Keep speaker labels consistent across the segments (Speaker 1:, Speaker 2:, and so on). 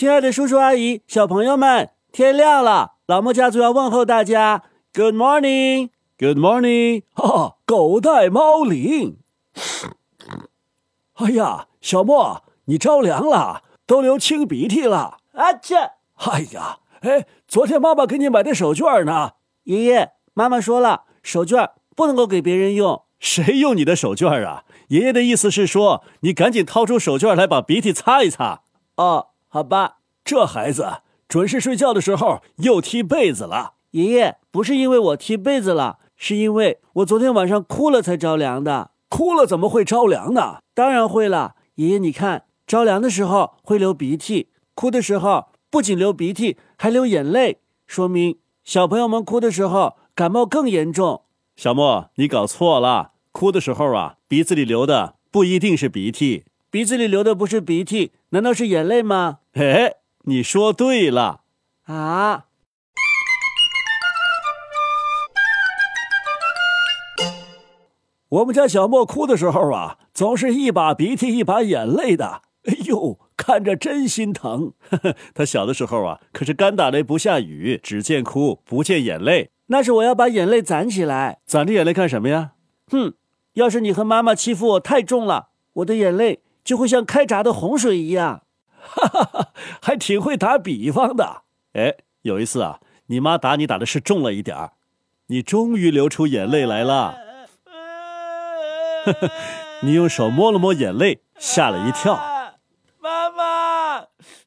Speaker 1: 亲爱的叔叔阿姨、小朋友们，天亮了，老莫家族要问候大家，Good morning，Good
Speaker 2: morning，哈哈，狗带猫铃。哎呀，小莫，你着凉了，都流清鼻涕了。
Speaker 1: 啊切！
Speaker 2: 哎呀，哎，昨天妈妈给你买的手绢呢？
Speaker 1: 爷爷，妈妈说了，手绢不能够给别人用。
Speaker 2: 谁用你的手绢啊？爷爷的意思是说，你赶紧掏出手绢来，把鼻涕擦一擦。
Speaker 1: 哦，好吧。
Speaker 2: 这孩子准是睡觉的时候又踢被子了。
Speaker 1: 爷爷，不是因为我踢被子了，是因为我昨天晚上哭了才着凉的。
Speaker 2: 哭了怎么会着凉呢？
Speaker 1: 当然会了。爷爷，你看，着凉的时候会流鼻涕，哭的时候不仅流鼻涕，还流眼泪，说明小朋友们哭的时候感冒更严重。
Speaker 2: 小莫，你搞错了，哭的时候啊，鼻子里流的不一定是鼻涕，
Speaker 1: 鼻子里流的不是鼻涕，难道是眼泪吗？
Speaker 2: 哎。你说对了
Speaker 1: 啊！
Speaker 2: 我们家小莫哭的时候啊，总是一把鼻涕一把眼泪的。哎呦，看着真心疼。他小的时候啊，可是干打雷不下雨，只见哭不见眼泪。
Speaker 1: 那是我要把眼泪攒起来，
Speaker 2: 攒着眼泪干什么呀？
Speaker 1: 哼，要是你和妈妈欺负我太重了，我的眼泪就会像开闸的洪水一样。
Speaker 2: 哈哈哈，还挺会打比方的。哎，有一次啊，你妈打你打的是重了一点儿，你终于流出眼泪来了。呵呵，你用手摸了摸眼泪，吓了一跳。
Speaker 1: 妈妈，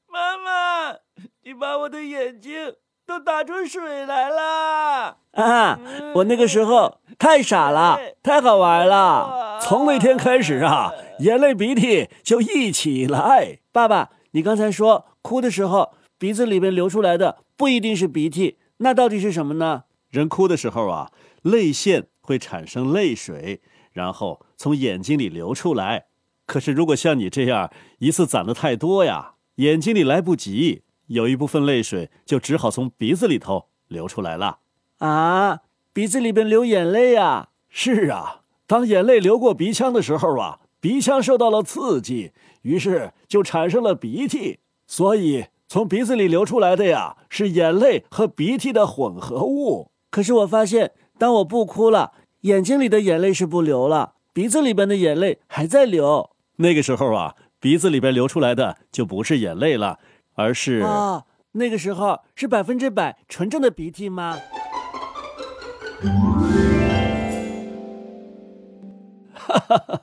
Speaker 1: 妈妈，你把我的眼睛都打出水来了。啊，我那个时候太傻了，太好玩了。
Speaker 2: 从那天开始啊，眼泪鼻涕就一起来。
Speaker 1: 爸爸。你刚才说哭的时候鼻子里面流出来的不一定是鼻涕，那到底是什么呢？
Speaker 2: 人哭的时候啊，泪腺会产生泪水，然后从眼睛里流出来。可是如果像你这样一次攒的太多呀，眼睛里来不及，有一部分泪水就只好从鼻子里头流出来了。
Speaker 1: 啊，鼻子里边流眼泪呀？
Speaker 2: 是啊，当眼泪流过鼻腔的时候啊。鼻腔受到了刺激，于是就产生了鼻涕，所以从鼻子里流出来的呀是眼泪和鼻涕的混合物。
Speaker 1: 可是我发现，当我不哭了，眼睛里的眼泪是不流了，鼻子里边的眼泪还在流。
Speaker 2: 那个时候啊，鼻子里边流出来的就不是眼泪了，而是
Speaker 1: 啊，那个时候是百分之百纯正的鼻涕吗？
Speaker 2: 哈哈哈哈。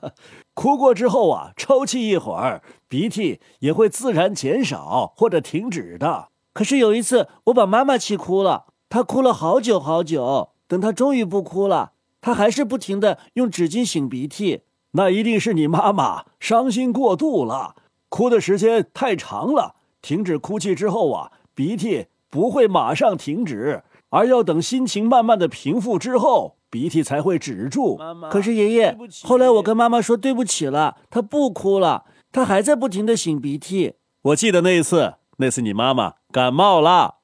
Speaker 2: 哭过之后啊，抽泣一会儿，鼻涕也会自然减少或者停止的。
Speaker 1: 可是有一次，我把妈妈气哭了，她哭了好久好久。等她终于不哭了，她还是不停的用纸巾擤鼻涕。
Speaker 2: 那一定是你妈妈伤心过度了，哭的时间太长了。停止哭泣之后啊，鼻涕不会马上停止，而要等心情慢慢的平复之后。鼻涕才会止住。
Speaker 1: 可是爷爷，后来我跟妈妈说对不起了，她不哭了，她还在不停的擤鼻涕。
Speaker 2: 我记得那一次，那次你妈妈感冒了。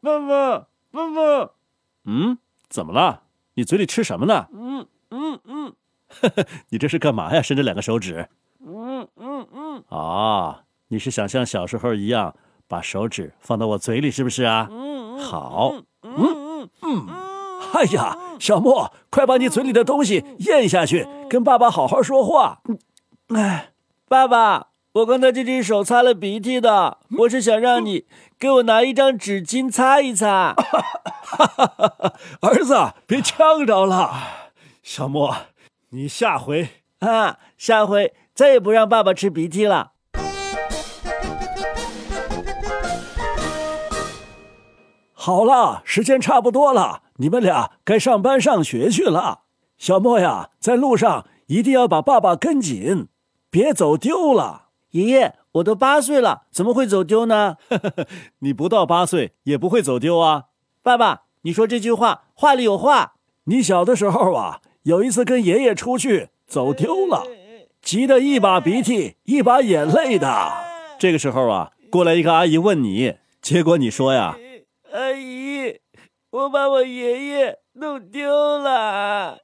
Speaker 1: 妈妈，妈妈，
Speaker 2: 嗯，怎么了？你嘴里吃什么呢？
Speaker 1: 嗯嗯嗯，
Speaker 2: 你这是干嘛呀？伸着两个手指。
Speaker 1: 嗯嗯嗯。
Speaker 2: 啊，你是想像小时候一样？把手指放到我嘴里，是不是啊？好，嗯嗯嗯。哎呀，小莫，快把你嘴里的东西咽下去，跟爸爸好好说话。
Speaker 1: 哎，爸爸，我刚才这只手擦了鼻涕的，我是想让你给我拿一张纸巾擦一擦。
Speaker 2: 儿子，别呛着了。小莫，你下回
Speaker 1: 啊，下回再也不让爸爸吃鼻涕了。
Speaker 2: 好了，时间差不多了，你们俩该上班上学去了。小莫呀，在路上一定要把爸爸跟紧，别走丢了。
Speaker 1: 爷爷，我都八岁了，怎么会走丢呢？
Speaker 2: 你不到八岁也不会走丢啊。
Speaker 1: 爸爸，你说这句话话里有话。
Speaker 2: 你小的时候啊，有一次跟爷爷出去走丢了，急得一把鼻涕一把眼泪的。这个时候啊，过来一个阿姨问你，结果你说呀。
Speaker 1: 阿姨，我把我爷爷弄丢了，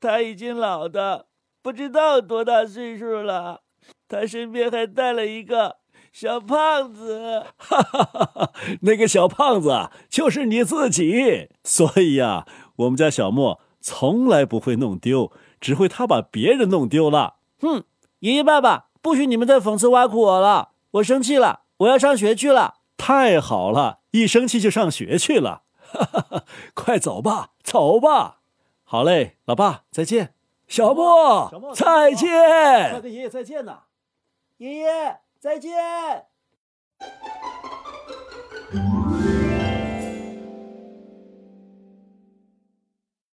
Speaker 1: 他已经老的不知道多大岁数了，他身边还带了一个小胖子。
Speaker 2: 哈哈哈哈！那个小胖子就是你自己。所以呀，我们家小莫从来不会弄丢，只会他把别人弄丢了。
Speaker 1: 哼，爷爷爸爸，不许你们再讽刺挖苦我了，我生气了，我要上学去了。
Speaker 2: 太好了，一生气就上学去了。哈哈哈，快走吧，走吧。好嘞，老爸，再见。小莫，小，再见。
Speaker 1: 快跟爷爷再见呐，爷爷再见。